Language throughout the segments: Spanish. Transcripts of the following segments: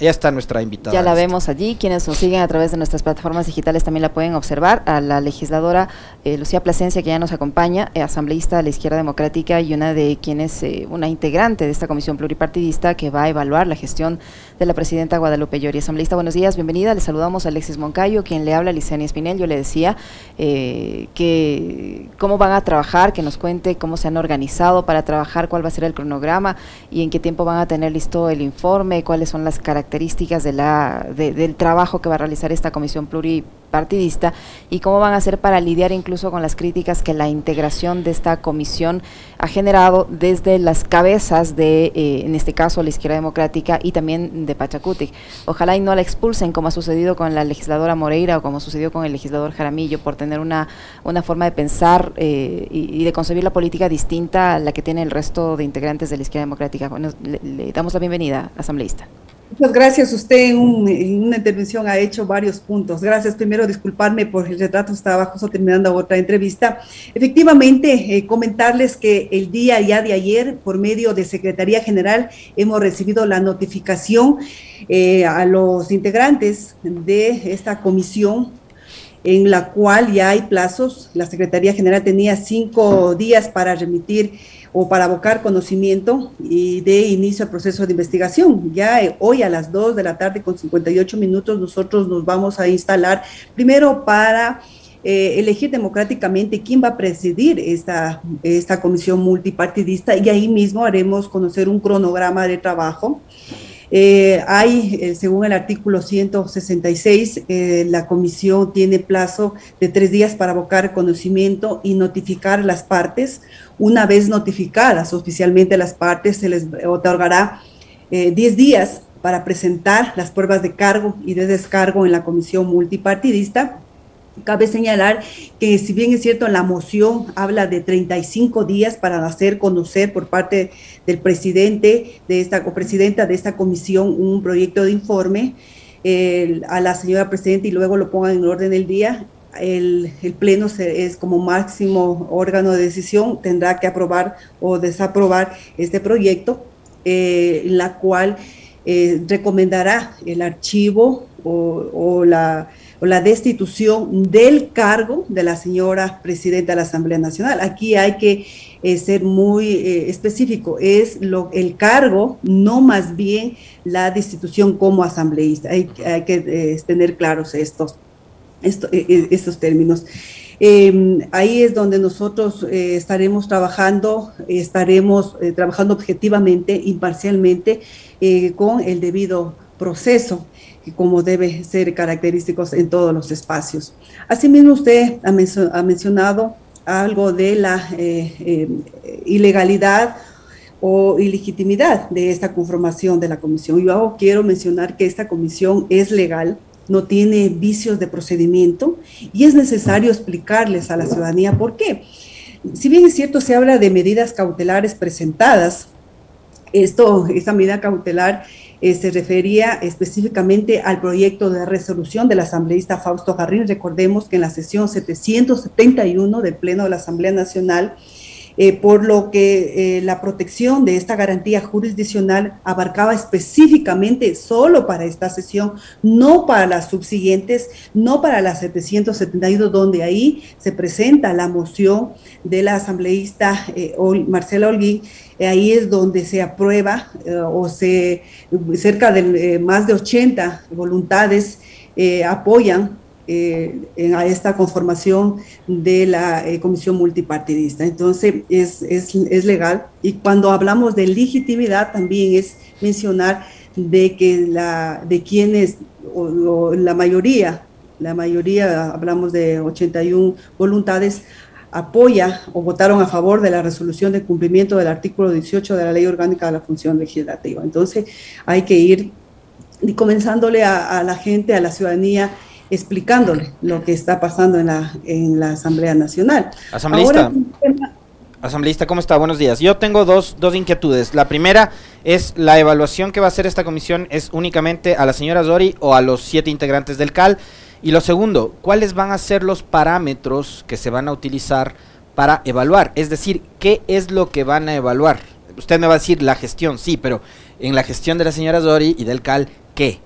Ya está nuestra invitada. Ya la vemos allí. Quienes nos siguen a través de nuestras plataformas digitales también la pueden observar. A la legisladora eh, Lucía Plasencia, que ya nos acompaña, eh, asambleísta de la Izquierda Democrática y una de quienes, eh, una integrante de esta comisión pluripartidista que va a evaluar la gestión de la presidenta Guadalupe Llori. Asambleísta, buenos días, bienvenida. Le saludamos a Alexis Moncayo, quien le habla a Licenia Espinel. Yo le decía que cómo van a trabajar, que nos cuente cómo se han organizado para trabajar, cuál va a ser el cronograma y en qué tiempo van a tener listo el informe, cuáles son las características características de la, del trabajo que va a realizar esta comisión pluripartidista y cómo van a hacer para lidiar incluso con las críticas que la integración de esta comisión ha generado desde las cabezas de, eh, en este caso, la izquierda democrática y también de Pachacutic. Ojalá y no la expulsen como ha sucedido con la legisladora Moreira o como sucedió con el legislador Jaramillo por tener una, forma de pensar eh, y, de concebir la política distinta a la que tiene el resto de integrantes de la izquierda democrática. Bueno, le damos la bienvenida, asambleísta. Muchas gracias. Usted en, una intervención ha hecho varios puntos. Gracias. Primero, disculparme por el retrato, estaba justo terminando otra entrevista. Efectivamente, eh, comentarles que el día ya de ayer, por medio de Secretaría General, hemos recibido la notificación eh, a los integrantes de esta comisión en la cual ya hay plazos. La Secretaría General tenía cinco días para remitir o para abocar conocimiento y de inicio al proceso de investigación. Ya eh, hoy a las 2 de la tarde con 58 minutos nosotros nos vamos a instalar primero para eh, elegir democráticamente quién va a presidir esta, esta comisión multipartidista y ahí mismo haremos conocer un cronograma de trabajo. Eh, hay, eh, según el artículo 166, eh, la comisión tiene plazo de tres días para abocar conocimiento y notificar las partes. Una vez notificadas oficialmente las partes, se les otorgará 10 días para presentar las pruebas de cargo y de descargo en la comisión multipartidista Cabe señalar que si bien es cierto la moción habla de 35 días para hacer conocer por parte del presidente de esta o presidenta de esta comisión un proyecto de informe a la señora presidenta y luego lo pongan en orden del día, el, pleno es como máximo órgano de decisión, tendrá que aprobar o desaprobar este proyecto, eh, la cual eh, recomendará el archivo o la la destitución del cargo de la señora presidenta de la Asamblea Nacional. Aquí hay que eh, ser muy eh, específico, es lo, el cargo, no más bien la destitución como asambleísta. Hay, que eh, tener claros estos, estos términos. Em, ahí es donde nosotros estaremos trabajando, estaremos trabajando objetivamente, imparcialmente, con el debido proceso como debe ser característicos en todos los espacios. Asimismo, usted ha, mencionado algo de la eh, eh, ilegalidad o ilegitimidad de esta conformación de la comisión. Yo quiero mencionar que esta comisión es legal, no tiene vicios de procedimiento y es necesario explicarles a la ciudadanía por qué. Si bien es cierto, se habla de medidas cautelares presentadas, esto, esta medida cautelar eh, se refería específicamente al proyecto de resolución del asambleísta Fausto Garrín. Recordemos que en la sesión 771 del Pleno de la Asamblea Nacional, eh, por lo que eh, la protección de esta garantía jurisdiccional abarcaba específicamente solo para esta sesión, no para las subsiguientes, no para la 772, donde ahí se presenta la moción de la asambleísta Marcela Holguín, ahí es donde se aprueba o se cerca de más de 80 voluntades apoyan eh, a esta conformación de la eh, comisión multipartidista. Entonces, es, es, es, legal. Y cuando hablamos de legitimidad, también es mencionar de que la, de quienes, o, la mayoría, la mayoría, hablamos de 81 voluntades, apoya o votaron a favor de la resolución de cumplimiento del artículo 18 de la Ley Orgánica de la Función Legislativa. Entonces, hay que ir comenzándole a, a la gente, a la ciudadanía, explicándole lo que está pasando en la, en la Asamblea Nacional. Asambleísta, Asambleísta, ¿cómo está? Buenos días. Yo tengo dos, dos inquietudes. La primera es la evaluación que va a hacer esta comisión es únicamente a la señora Zori o a los siete integrantes del CAL. Y lo segundo, ¿cuáles van a ser los parámetros que se van a utilizar para evaluar? Es decir, ¿qué es lo que van a evaluar? Usted me va a decir la gestión, sí, pero en la gestión de la señora Zori y del CAL, qué?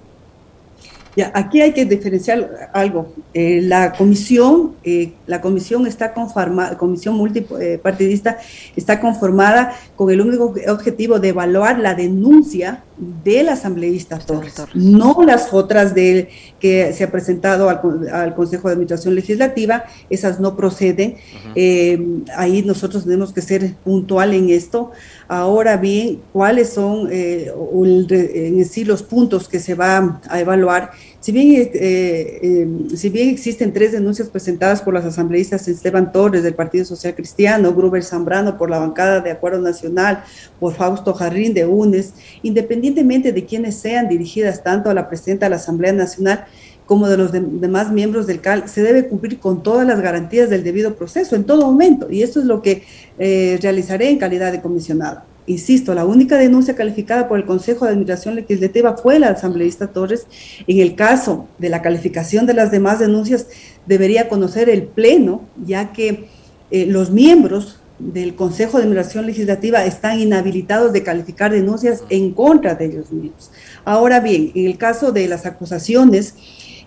Aquí hay que diferenciar algo. Eh, la comisión, eh, la comisión está conformada, comisión multipartidista está conformada con el único objetivo de evaluar la denuncia del asambleísta Torres, no las otras de que se ha presentado al, Consejo de Administración Legislativa, esas no proceden. Eh, ahí nosotros tenemos que ser puntual en esto. Ahora bien, ¿cuáles son en sí los puntos que se va a evaluar? Si bien, eh, eh, si bien existen tres denuncias presentadas por los asambleístas Esteban Torres del Partido Social Cristiano, Gruber Zambrano por la bancada de Acuerdo Nacional, por Fausto Jarrín de UNES, independientemente de quienes sean dirigidas tanto a la presidenta de la Asamblea Nacional como de los demás miembros del CAL, se debe cumplir con todas las garantías del debido proceso en todo momento. Y esto es lo que eh, realizaré en calidad de comisionado. Insisto, la única denuncia calificada por el Consejo de Administración Legislativa fue la asambleísta Torres. En el caso de la calificación de las demás denuncias, debería conocer el Pleno, ya que eh, los miembros del Consejo de Administración Legislativa están inhabilitados de calificar denuncias en contra de ellos mismos. Ahora bien, en el caso de las acusaciones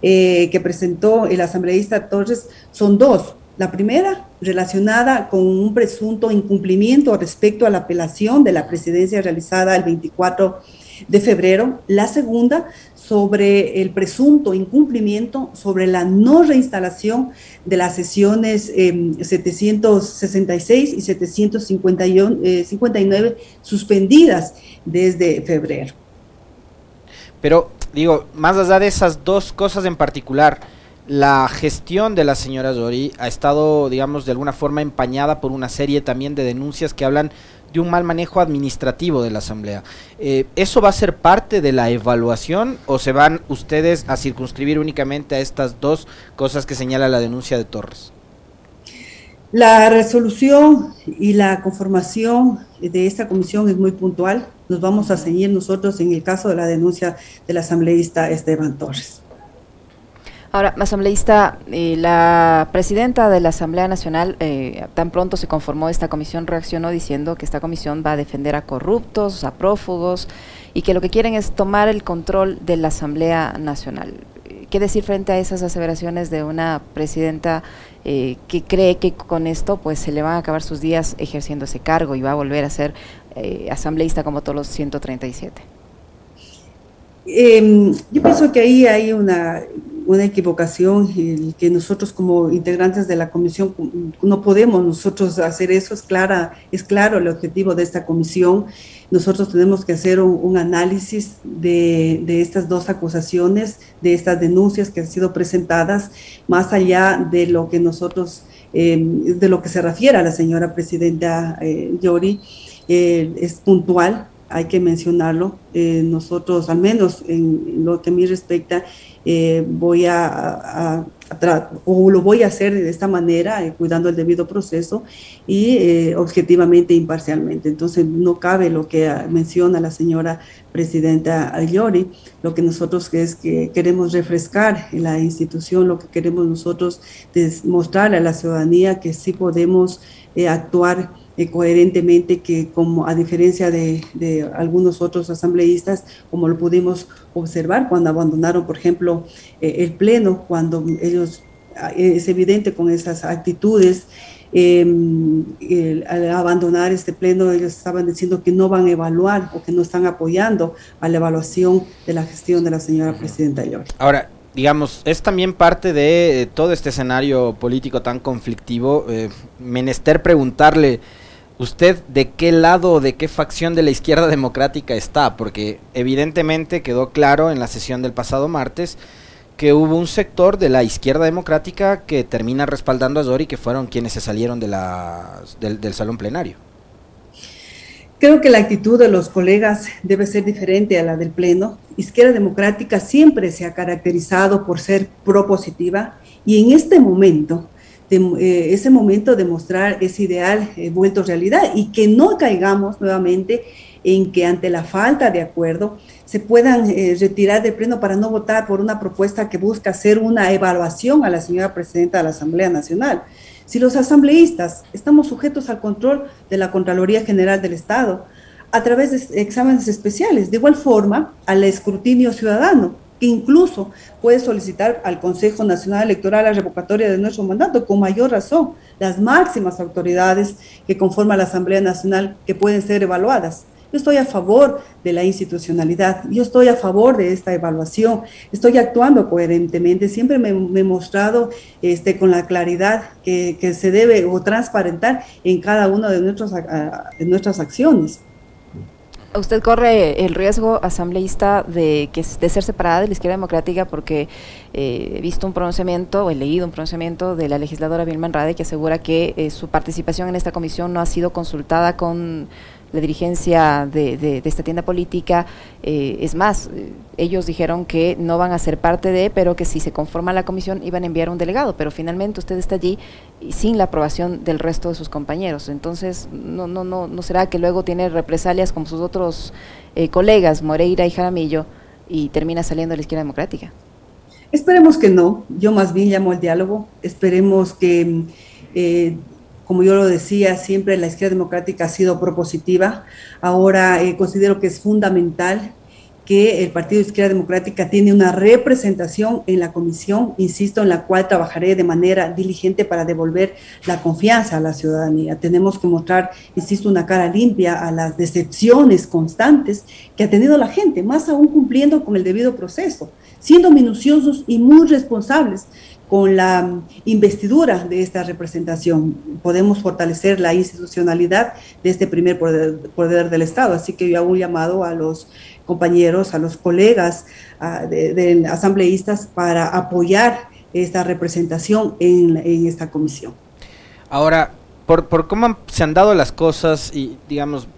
eh, que presentó el asambleísta Torres, son dos. La primera, relacionada con un presunto incumplimiento respecto a la apelación de la presidencia realizada el 24 de febrero. La segunda, sobre el presunto incumplimiento sobre la no reinstalación de las sesiones 766 em, y 759 eh, suspendidas desde febrero. Pero digo, más allá de esas dos cosas en particular, la gestión de la señora Zori ha estado, digamos, de alguna forma empañada por una serie también de denuncias que hablan de un mal manejo administrativo de la Asamblea. Eh, ¿Eso va a ser parte de la evaluación o se van ustedes a circunscribir únicamente a estas dos cosas que señala la denuncia de Torres? La resolución y la conformación de esta comisión es muy puntual. Nos vamos a ceñir nosotros en el caso de la denuncia del asambleísta Esteban Torres. Ahora, asambleísta, eh, la presidenta de la Asamblea Nacional, eh, tan pronto se conformó esta comisión, reaccionó diciendo que esta comisión va a defender a corruptos, a prófugos, y que lo que quieren es tomar el control de la Asamblea Nacional. ¿Qué decir frente a esas aseveraciones de una presidenta eh, que cree que con esto pues se le van a acabar sus días ejerciendo ese cargo y va a volver a ser asambleísta como todos los 137? Em, yo pienso que ahí hay una una equivocación, que nosotros como integrantes de la comisión no podemos nosotros hacer eso, es, clara, es claro el objetivo de esta comisión. Nosotros tenemos que hacer un, análisis de, de, estas dos acusaciones, de estas denuncias que han sido presentadas, más allá de lo que nosotros, eh, de lo que se refiere a la señora presidenta eh, Yori, eh, es puntual, hay que mencionarlo. nosotros, al menos en lo que a mí respecta, eh, voy a, o lo voy a hacer de esta manera, eh, cuidando el debido proceso y eh, objetivamente, imparcialmente. Entonces, no cabe lo que menciona la señora presidenta Ayori, lo que nosotros es que queremos refrescar la institución, lo que queremos nosotros es mostrarle a la ciudadanía que sí podemos actuar eh, coherentemente que como a diferencia de, algunos otros asambleístas, como lo pudimos observar cuando abandonaron, por ejemplo, eh, el Pleno, cuando ellos, eh, es evidente con esas actitudes, em, al abandonar este Pleno, ellos estaban diciendo que no van a evaluar o que no están apoyando a la evaluación de la gestión de la señora presidenta Llori. Ahora, digamos, es también parte de todo este escenario político tan conflictivo, menester preguntarle, ¿Usted de qué lado, de qué facción de la izquierda democrática está? Porque evidentemente quedó claro en la sesión del pasado martes que hubo un sector de la izquierda democrática que termina respaldando a Zori, que fueron quienes se salieron de la, del, del salón plenario. Creo que la actitud de los colegas debe ser diferente a la del Pleno. Izquierda Democrática siempre se ha caracterizado por ser propositiva y en este momento eh, ese momento de mostrar ese ideal eh, vuelto realidad y que no caigamos nuevamente en que ante la falta de acuerdo se puedan eh, retirar del pleno para no votar por una propuesta que busca hacer una evaluación a la señora presidenta de la Asamblea Nacional. Si los asambleístas estamos sujetos al control de la Contraloría General del Estado, a través de exámenes especiales. De igual forma, al escrutinio ciudadano, incluso puede solicitar al Consejo Nacional Electoral la revocatoria de nuestro mandato, con mayor razón, las máximas autoridades que conforman la Asamblea Nacional que pueden ser evaluadas. Yo estoy a favor de la institucionalidad, yo estoy a favor de esta evaluación, estoy actuando coherentemente, siempre me, he mostrado este, con la claridad que, se debe o transparentar en cada una de, de nuestras acciones. Usted corre el riesgo asambleísta de, que, de ser separada de la izquierda democrática porque eh, he visto un pronunciamiento, o he leído un pronunciamiento de la legisladora Vilma Andrade que asegura que eh, su participación en esta comisión no ha sido consultada con la dirigencia de, esta tienda política. Eh, es más, ellos dijeron que no van a ser parte de, pero que si se conforma la comisión iban a enviar un delegado, pero finalmente usted está allí sin la aprobación del resto de sus compañeros. Entonces, no, no, no, no será que luego tiene represalias como sus otros eh, colegas, Moreira y Jaramillo, y termina saliendo de la izquierda democrática. Esperemos que no, yo más bien llamo al diálogo, esperemos que eh, como yo lo decía, siempre la izquierda democrática ha sido propositiva. Ahora eh, considero que es fundamental que el Partido de Izquierda Democrática tiene una representación en la comisión, insisto, en la cual trabajaré de manera diligente para devolver la confianza a la ciudadanía. Tenemos que mostrar, insisto, una cara limpia a las decepciones constantes que ha tenido la gente, más aún cumpliendo con el debido proceso, siendo minuciosos y muy responsables con la investidura de esta representación. Podemos fortalecer la institucionalidad de este primer poder, del Estado. Así que yo hago un llamado a los compañeros, a los colegas de, asambleístas para apoyar esta representación en, esta comisión. Ahora, por, por cómo se han dado las cosas y, digamos,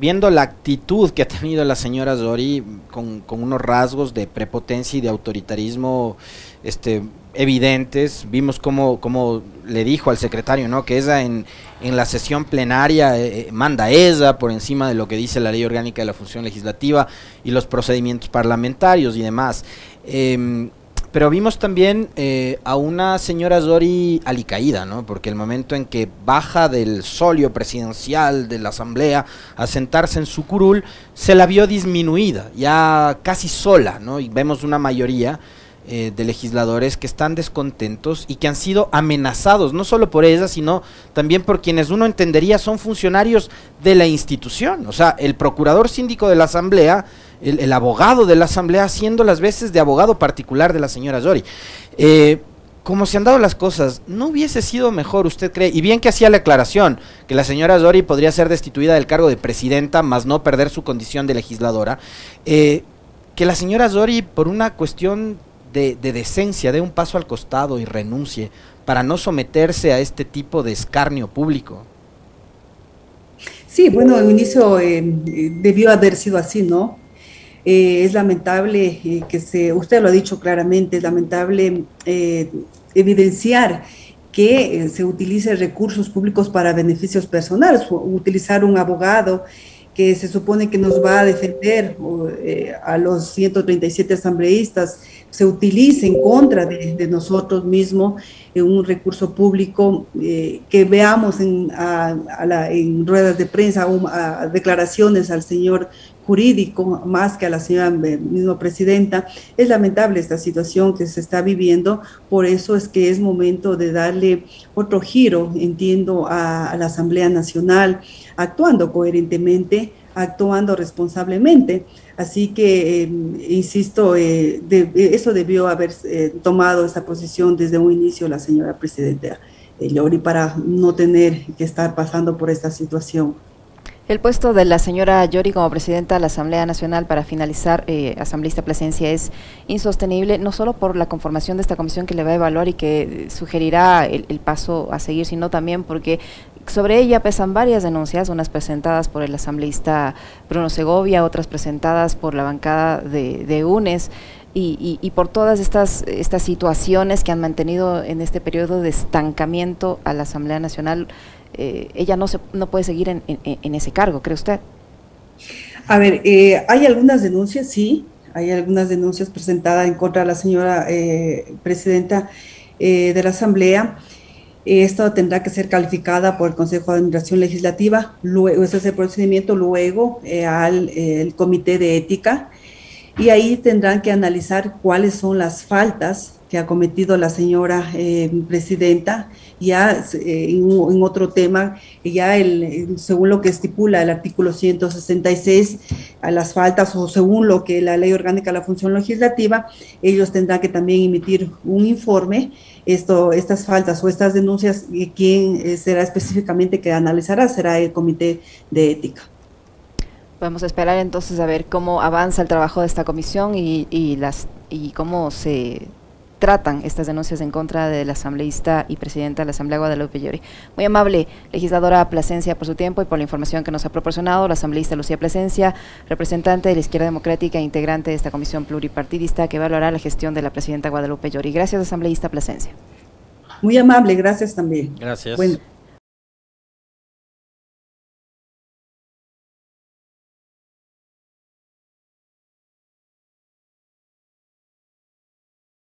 viendo la actitud que ha tenido la señora Zori con, unos rasgos de prepotencia y de autoritarismo este, evidentes. Vimos cómo, cómo le dijo al secretario, ¿no? Que esa en, en la sesión plenaria eh, eh, manda esa por encima de lo que dice la ley orgánica de la función legislativa y los procedimientos parlamentarios y demás. Em, pero vimos también eh, a una señora Zori alicaída, ¿no? Porque el momento en que baja del solio presidencial de la asamblea a sentarse en su curul, se la vio disminuida, ya casi sola, ¿no? Y vemos una mayoría eh, de legisladores que están descontentos y que han sido amenazados, no solo por ella, sino también por quienes uno entendería son funcionarios de la institución. O sea, el procurador síndico de la Asamblea, el, abogado de la Asamblea, haciendo las veces de abogado particular de la señora Zori. Eh, como se han dado las cosas, ¿no hubiese sido mejor, usted cree? Y bien que hacía la aclaración, que la señora Zori podría ser destituida del cargo de presidenta, más no perder su condición de legisladora, eh, que la señora Zori, por una cuestión de, decencia, de un paso al costado y renuncie para no someterse a este tipo de escarnio público? Sí, bueno, el inicio eh, debió haber sido así, ¿no? Eh, es lamentable eh, que se, usted lo ha dicho claramente, es lamentable evidenciar que se utilice recursos públicos para beneficios personales, utilizar un abogado que se supone que nos va a defender a los 137 asambleístas se utilice en contra de, nosotros mismos en un recurso público, eh, que veamos en, en, ruedas de prensa a declaraciones al señor jurídico más que a la señora misma presidenta. Es lamentable esta situación que se está viviendo, por eso es que es momento de darle otro giro, entiendo, a, a la Asamblea Nacional, actuando coherentemente, actuando responsablemente. Así que, em, insisto, eh, eso debió haber eh, tomado esa posición desde un inicio la señora presidenta Lori para no tener que estar pasando por esta situación. El puesto de la señora Yori como presidenta de la Asamblea Nacional para finalizar, eh, asambleísta Plasencia, es insostenible, no solo por la conformación de esta comisión que le va a evaluar y que sugerirá el, paso a seguir, sino también porque sobre ella pesan varias denuncias, unas presentadas por el asambleísta Bruno Segovia, otras presentadas por la bancada de, UNES. Y, por todas estas, estas situaciones que han mantenido en este periodo de estancamiento a la Asamblea Nacional, eh, ella no, se, no puede seguir en, en, ese cargo, ¿cree usted? A ver, eh, hay algunas denuncias, sí, hay algunas denuncias presentadas en contra de la señora eh, presidenta de la Asamblea. Esto tendrá que ser calificada por el Consejo de Administración Legislativa, luego ese es el procedimiento, luego eh, al Comité de Ética, y ahí tendrán que analizar cuáles son las faltas que ha cometido la señora eh, presidenta, ya eh, en, otro tema, ya el, según lo que estipula el artículo 166, a las faltas o según lo que la ley orgánica de la función legislativa, ellos tendrán que también emitir un informe, esto, estas faltas o estas denuncias, quién eh, será específicamente que analizará, será el comité de ética. Podemos esperar entonces a ver cómo avanza el trabajo de esta comisión y las, y cómo se tratan estas denuncias en contra del asambleísta y presidenta de la Asamblea Guadalupe Llori. Muy amable, legisladora Plasencia, por su tiempo y por la información que nos ha proporcionado. La asambleísta Lucía Plasencia, representante de la Izquierda Democrática e integrante de esta comisión pluripartidista que evaluará la gestión de la presidenta Guadalupe Llori. Gracias, asambleísta Plasencia. Muy amable, gracias también. Gracias.